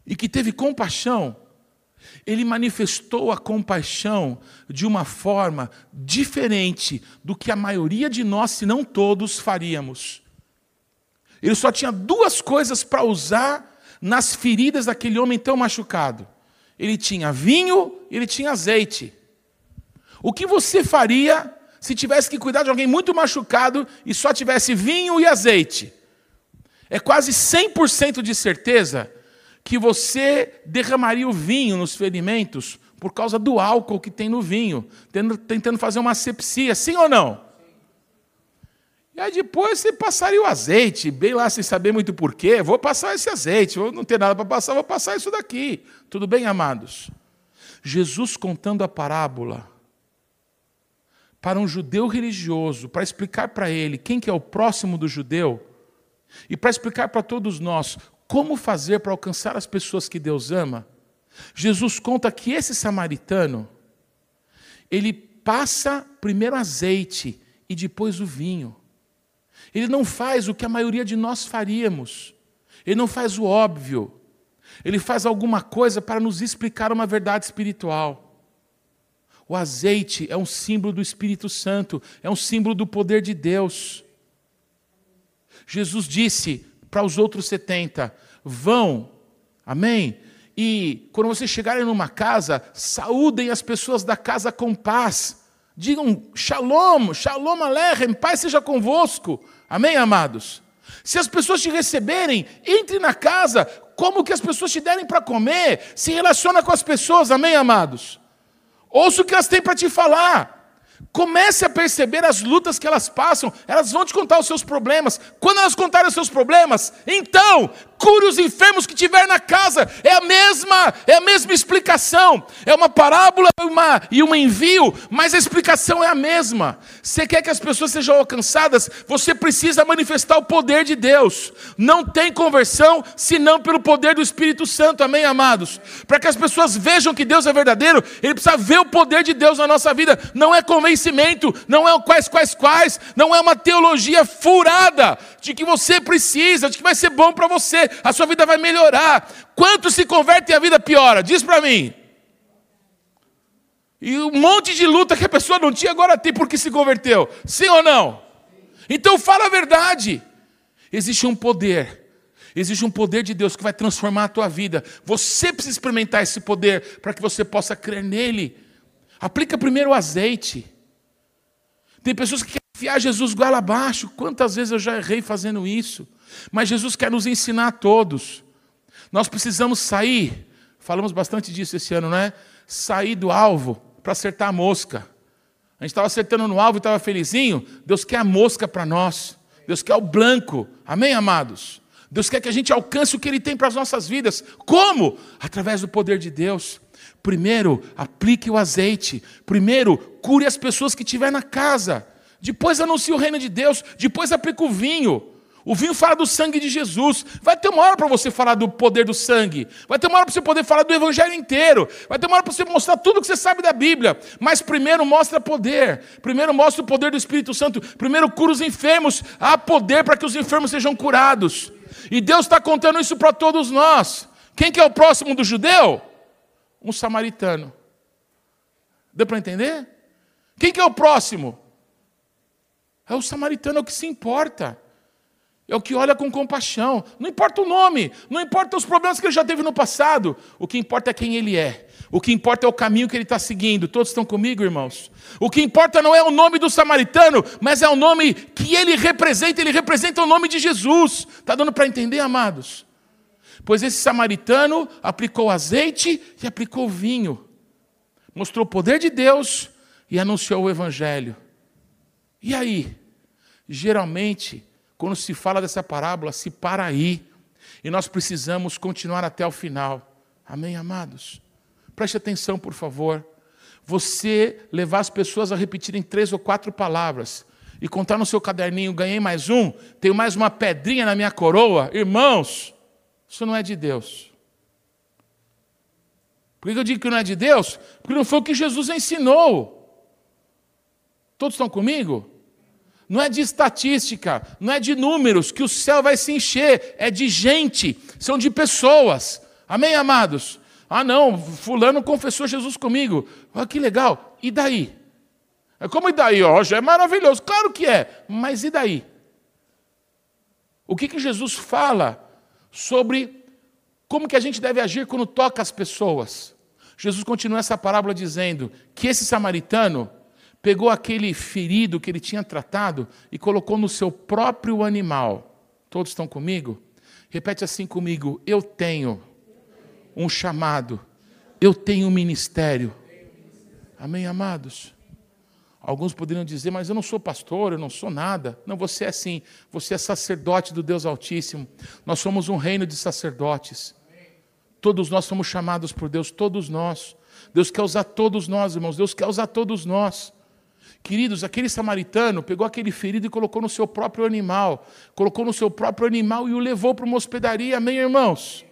e que teve compaixão, ele manifestou a compaixão de uma forma diferente do que a maioria de nós, se não todos, faríamos. Ele só tinha duas coisas para usar nas feridas daquele homem tão machucado: ele tinha vinho e ele tinha azeite. O que você faria se tivesse que cuidar de alguém muito machucado e só tivesse vinho e azeite? É quase 100% de certeza que você derramaria o vinho nos ferimentos por causa do álcool que tem no vinho, tentando fazer uma asepsia, sim ou não? E aí depois você passaria o azeite, bem lá sem saber muito porquê, vou passar esse azeite, vou não ter nada para passar, vou passar isso daqui. Tudo bem, amados? Jesus contando a parábola para um judeu religioso, para explicar para ele quem que é o próximo do judeu, e para explicar para todos nós como fazer para alcançar as pessoas que Deus ama? Jesus conta que esse samaritano, ele passa primeiro azeite e depois o vinho. Ele não faz o que a maioria de nós faríamos. Ele não faz o óbvio. Ele faz alguma coisa para nos explicar uma verdade espiritual. O azeite é um símbolo do Espírito Santo, é um símbolo do poder de Deus. Jesus disse: para os outros 70. Vão, amém? E quando vocês chegarem numa casa, saúdem as pessoas da casa com paz. Digam shalom, shalom aleichem, paz seja convosco. Amém, amados? Se as pessoas te receberem, entre na casa, como que as pessoas te derem para comer, se relaciona com as pessoas, amém, amados? Ouça o que elas têm para te falar. Comece a perceber as lutas que elas passam, elas vão te contar os seus problemas. Quando elas contarem os seus problemas, então cure os enfermos que tiver na casa. É a mesma, é a mesma explicação. É uma parábola uma, e um envio, mas a explicação é a mesma. Você quer que as pessoas sejam alcançadas, você precisa manifestar o poder de Deus. Não tem conversão senão pelo poder do Espírito Santo. Amém, amados? Para que as pessoas vejam que Deus é verdadeiro, ele precisa ver o poder de Deus na nossa vida. Não é convencimento, não é quais quais quais, não é uma teologia furada de que você precisa, de que vai ser bom para você a sua vida vai melhorar. Quantos se convertem e a vida piora? Diz para mim. E um monte de luta que a pessoa não tinha, agora tem porque se converteu. Sim ou não? Então fala a verdade. Existe um poder. Existe um poder de Deus que vai transformar a tua vida. Você precisa experimentar esse poder para que você possa crer nele. Aplica primeiro o azeite. Tem pessoas que querem enfiar Jesus goela abaixo. Quantas vezes eu já errei fazendo isso? Mas Jesus quer nos ensinar a todos. Nós precisamos sair. Falamos bastante disso esse ano, não é? Sair do alvo para acertar a mosca. A gente estava acertando no alvo e estava felizinho. Deus quer a mosca para nós. Deus quer o branco. Amém, amados? Deus quer que a gente alcance o que Ele tem para as nossas vidas. Como? Através do poder de Deus. Primeiro, aplique o azeite. Primeiro, cure as pessoas que estiver na casa. Depois anuncie o reino de Deus. Depois aplique o vinho. O vinho fala do sangue de Jesus. Vai ter uma hora para você falar do poder do sangue. Vai ter uma hora para você poder falar do evangelho inteiro. Vai ter uma hora para você mostrar tudo que você sabe da Bíblia. Mas primeiro mostra poder. Primeiro mostra o poder do Espírito Santo. Primeiro cura os enfermos. Há poder para que os enfermos sejam curados. E Deus está contando isso para todos nós. Quem que é o próximo do judeu? Um samaritano. Deu para entender? Quem que é o próximo? É o samaritano, é o que se importa. É o que olha com compaixão. Não importa o nome, não importa os problemas que ele já teve no passado. O que importa é quem ele é. O que importa é o caminho que ele está seguindo. Todos estão comigo, irmãos? O que importa não é o nome do samaritano, mas é o nome que ele representa. Ele representa o nome de Jesus. Está dando para entender, amados? Pois esse samaritano aplicou azeite e aplicou vinho. Mostrou o poder de Deus e anunciou o evangelho. E aí? Geralmente, quando se fala dessa parábola, se para aí. E nós precisamos continuar até o final. Amém, amados? Preste atenção, por favor. Você levar as pessoas a repetirem três ou quatro palavras e contar no seu caderninho, ganhei mais um, tenho mais uma pedrinha na minha coroa, irmãos, isso não é de Deus. Por que eu digo que não é de Deus? Porque não foi o que Jesus ensinou. Todos estão comigo? não é de estatística, não é de números que o céu vai se encher, é de gente, são de pessoas. Amém, amados? Ah, não, fulano confessou Jesus comigo. Ah, que legal. E daí? É como e daí? Ó, já é maravilhoso. Claro que é, mas e daí? O que, que Jesus fala sobre como que a gente deve agir quando toca as pessoas? Jesus continua essa parábola dizendo que esse samaritano pegou aquele ferido que ele tinha tratado e colocou no seu próprio animal. Todos estão comigo? Repete assim comigo: Eu tenho um chamado, eu tenho um ministério. Amém, amados? Alguns poderiam dizer, mas eu não sou pastor, eu não sou nada. Não, você é sim, você é sacerdote do Deus Altíssimo. Nós somos um reino de sacerdotes. Todos nós somos chamados por Deus, todos nós. Deus quer usar todos nós, irmãos, Deus quer usar todos nós. Queridos, aquele samaritano pegou aquele ferido e colocou no seu próprio animal, colocou no seu próprio animal e o levou para uma hospedaria, amém, irmãos?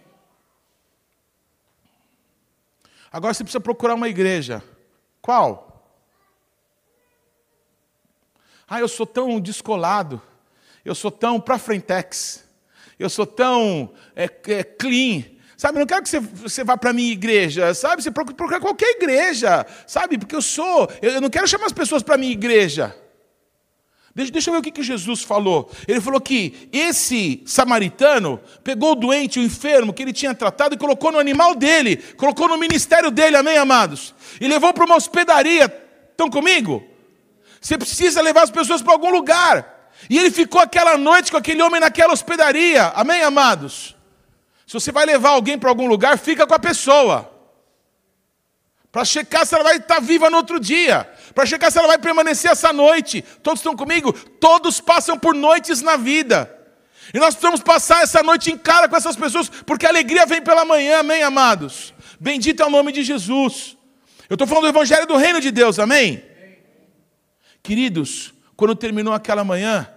Agora você precisa procurar uma igreja. Qual? Ah, eu sou tão descolado, eu sou tão para frentex, eu sou tão é, é, clean, Sabe, não quero que você, vá para a minha igreja, sabe? Você procura qualquer igreja, sabe? Porque eu sou, eu não quero chamar as pessoas para a minha igreja. Deixa, deixa eu ver o que, que Jesus falou. Ele falou que esse samaritano pegou o doente, o enfermo que ele tinha tratado e colocou no animal dele, colocou no ministério dele, amém, amados? E levou para uma hospedaria. Estão comigo? Você precisa levar as pessoas para algum lugar. E ele ficou aquela noite com aquele homem naquela hospedaria, amém, amados? Se você vai levar alguém para algum lugar, fica com a pessoa. Para checar se ela vai estar viva no outro dia. Para checar se ela vai permanecer essa noite. Todos estão comigo? Todos passam por noites na vida. E nós precisamos passar essa noite em cara com essas pessoas, porque a alegria vem pela manhã, amém, amados? Bendito é o nome de Jesus. Eu estou falando do Evangelho do Reino de Deus, amém? Queridos, quando terminou aquela manhã,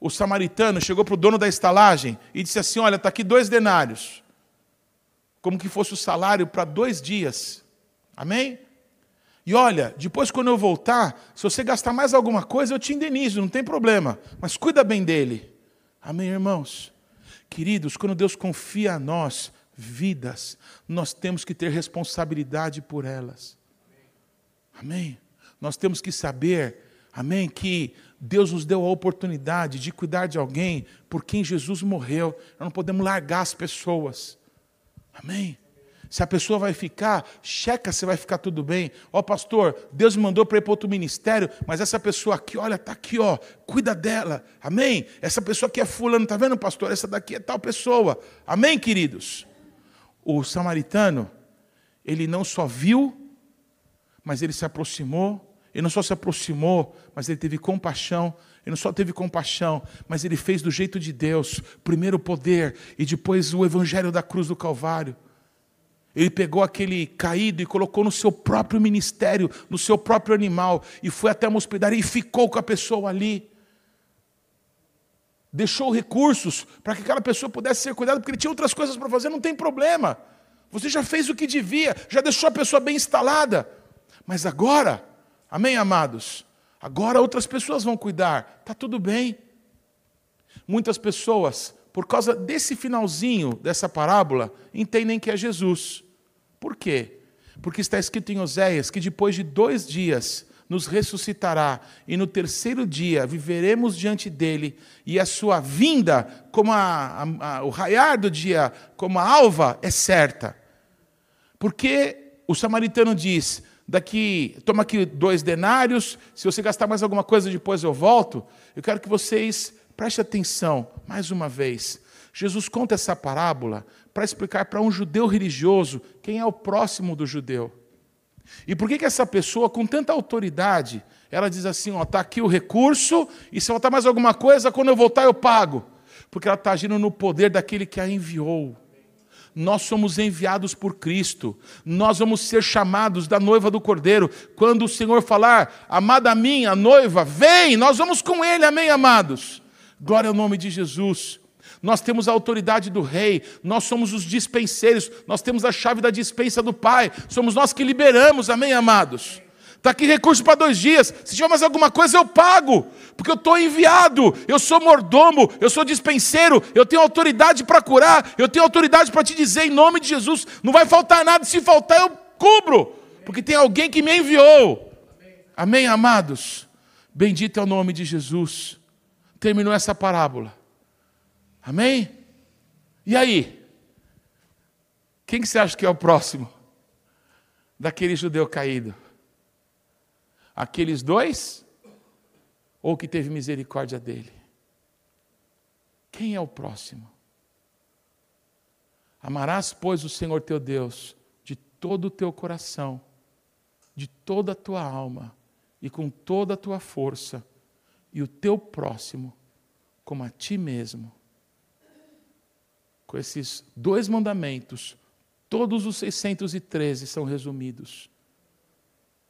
o samaritano chegou para o dono da estalagem e disse assim: Olha, está aqui dois denários, como que fosse o salário para dois dias. Amém? E olha, depois quando eu voltar, se você gastar mais alguma coisa, eu te indenizo, não tem problema. Mas cuida bem dele. Amém, irmãos? Queridos, quando Deus confia a nós vidas, nós temos que ter responsabilidade por elas. Amém? Nós temos que saber, amém, que Deus nos deu a oportunidade de cuidar de alguém por quem Jesus morreu. Nós não podemos largar as pessoas. Amém? Se a pessoa vai ficar, checa se vai ficar tudo bem. Ó, oh, pastor, Deus me mandou para ir para outro ministério, mas essa pessoa aqui, olha, está aqui, ó, cuida dela. Amém? Essa pessoa aqui é fulano, está vendo, pastor? Essa daqui é tal pessoa. Amém, queridos? O samaritano, ele não só viu, mas ele se aproximou. Ele não só se aproximou, mas ele teve compaixão. Ele não só teve compaixão, mas ele fez do jeito de Deus, primeiro o poder e depois o evangelho da cruz do Calvário. Ele pegou aquele caído e colocou no seu próprio ministério, no seu próprio animal, e foi até uma hospedaria e ficou com a pessoa ali. Deixou recursos para que aquela pessoa pudesse ser cuidada, porque ele tinha outras coisas para fazer, não tem problema. Você já fez o que devia, já deixou a pessoa bem instalada. Mas agora, amém, amados? Agora outras pessoas vão cuidar, está tudo bem. Muitas pessoas, por causa desse finalzinho dessa parábola, entendem que é Jesus. Por quê? Porque está escrito em Oséias que depois de dois dias nos ressuscitará, e no terceiro dia viveremos diante dele, e a sua vinda, como a, a, a, o raiar do dia, como a alva, é certa. Porque o samaritano diz: daqui, toma aqui dois denários, se você gastar mais alguma coisa, depois eu volto. Eu quero que vocês prestem atenção, mais uma vez. Jesus conta essa parábola para explicar para um judeu religioso quem é o próximo do judeu. E por que, que essa pessoa, com tanta autoridade, ela diz assim: ó, está aqui o recurso, e se faltar mais alguma coisa, quando eu voltar eu pago. Porque ela está agindo no poder daquele que a enviou. Nós somos enviados por Cristo, nós vamos ser chamados da noiva do Cordeiro. Quando o Senhor falar, amada minha, noiva, vem, nós vamos com Ele, amém, amados? Glória ao nome de Jesus. Nós temos a autoridade do rei, nós somos os dispenseiros, nós temos a chave da dispensa do Pai, somos nós que liberamos, amém, amados? Está aqui recurso para dois dias, se tiver mais alguma coisa eu pago, porque eu estou enviado, eu sou mordomo, eu sou dispenseiro, eu tenho autoridade para curar, eu tenho autoridade para te dizer em nome de Jesus, não vai faltar nada, se faltar eu cubro, porque tem alguém que me enviou. Amém, amados? Bendito é o nome de Jesus. Terminou essa parábola. Amém? E aí? Quem que você acha que é o próximo? Daquele judeu caído? Aqueles dois? Ou que teve misericórdia dele? Quem é o próximo? Amarás, pois, o Senhor teu Deus de todo o teu coração, de toda a tua alma e com toda a tua força, e o teu próximo como a ti mesmo com esses dois mandamentos, todos os 613 são resumidos.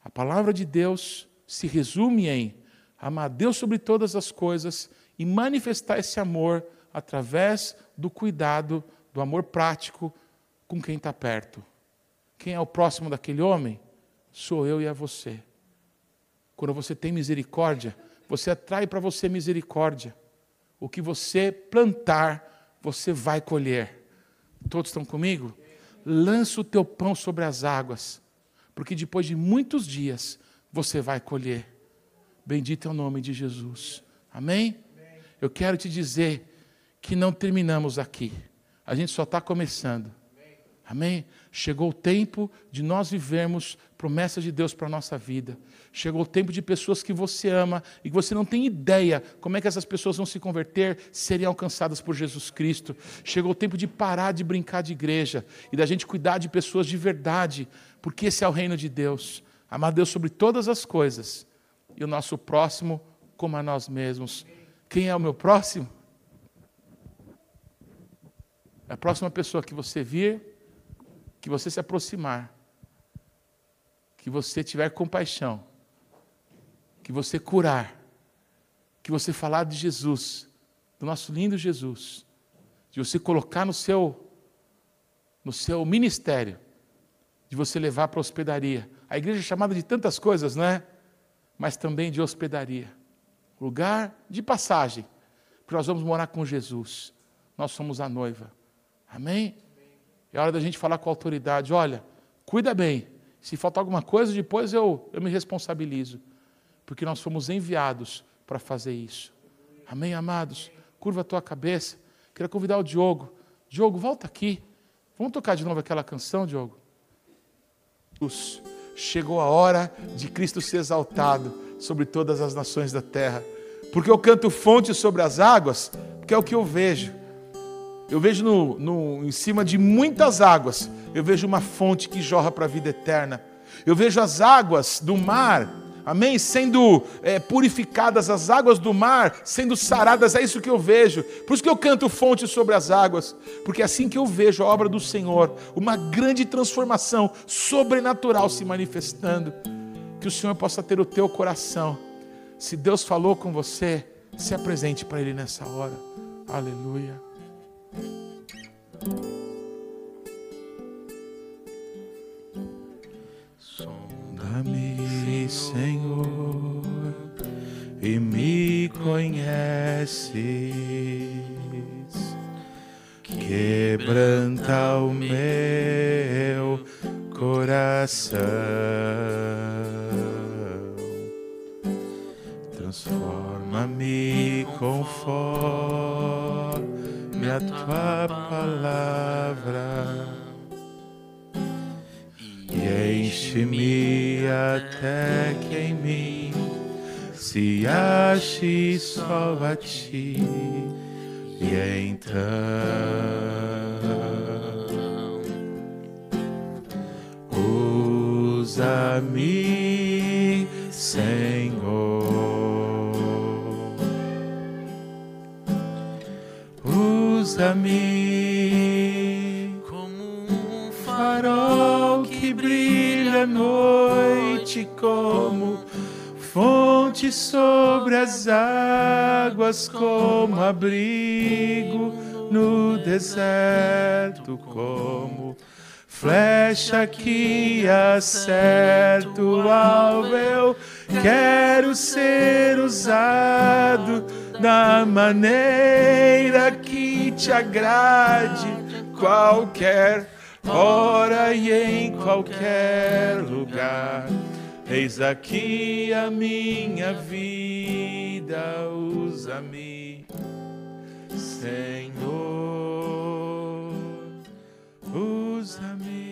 A palavra de Deus se resume em amar Deus sobre todas as coisas e manifestar esse amor através do cuidado, do amor prático com quem está perto. Quem é o próximo daquele homem? Sou eu e é você. Quando você tem misericórdia, você atrai para você misericórdia. O que você plantar, você vai colher. Todos estão comigo? Lança o teu pão sobre as águas, porque depois de muitos dias você vai colher. Bendito é o nome de Jesus. Amém? Eu quero te dizer que não terminamos aqui. A gente só está começando. Amém? Chegou o tempo de nós vivermos promessas de Deus para a nossa vida. Chegou o tempo de pessoas que você ama e que você não tem ideia como é que essas pessoas vão se converter, serem alcançadas por Jesus Cristo. Chegou o tempo de parar de brincar de igreja e da gente cuidar de pessoas de verdade, porque esse é o reino de Deus. Amar Deus sobre todas as coisas e o nosso próximo como a nós mesmos. Quem é o meu próximo? É a próxima pessoa que você vir que você se aproximar, que você tiver compaixão, que você curar, que você falar de Jesus, do nosso lindo Jesus, de você colocar no seu no seu ministério, de você levar para a hospedaria. A igreja é chamada de tantas coisas, não é? Mas também de hospedaria. Lugar de passagem, porque nós vamos morar com Jesus. Nós somos a noiva. Amém? É hora da gente falar com a autoridade: olha, cuida bem, Se faltar alguma coisa, depois eu, eu me responsabilizo. Porque nós fomos enviados para fazer isso. Amém, amados? Curva a tua cabeça. Queria convidar o Diogo. Diogo, volta aqui. Vamos tocar de novo aquela canção, Diogo? Chegou a hora de Cristo ser exaltado sobre todas as nações da terra. Porque eu canto fonte sobre as águas, porque é o que eu vejo. Eu vejo no, no, em cima de muitas águas, eu vejo uma fonte que jorra para a vida eterna. Eu vejo as águas do mar, amém? Sendo é, purificadas, as águas do mar sendo saradas, é isso que eu vejo. Por isso que eu canto fonte sobre as águas, porque é assim que eu vejo a obra do Senhor, uma grande transformação sobrenatural se manifestando. Que o Senhor possa ter o teu coração. Se Deus falou com você, se apresente para Ele nessa hora. Aleluia. Sonda-me, Senhor, e me conheces. Quebranta o meu coração. Transforma-me conforme a tua palavra enche-me até que em mim se ache só a ti e então usa-me, Senhor. usa-me como um farol que brilha à fonte sobre as águas, como abrigo no deserto, como flecha que acerta o alvo. Eu quero ser usado da maneira que te agrade, qualquer hora e em qualquer lugar. Eis aqui a minha vida, usa-me, Senhor, usa-me.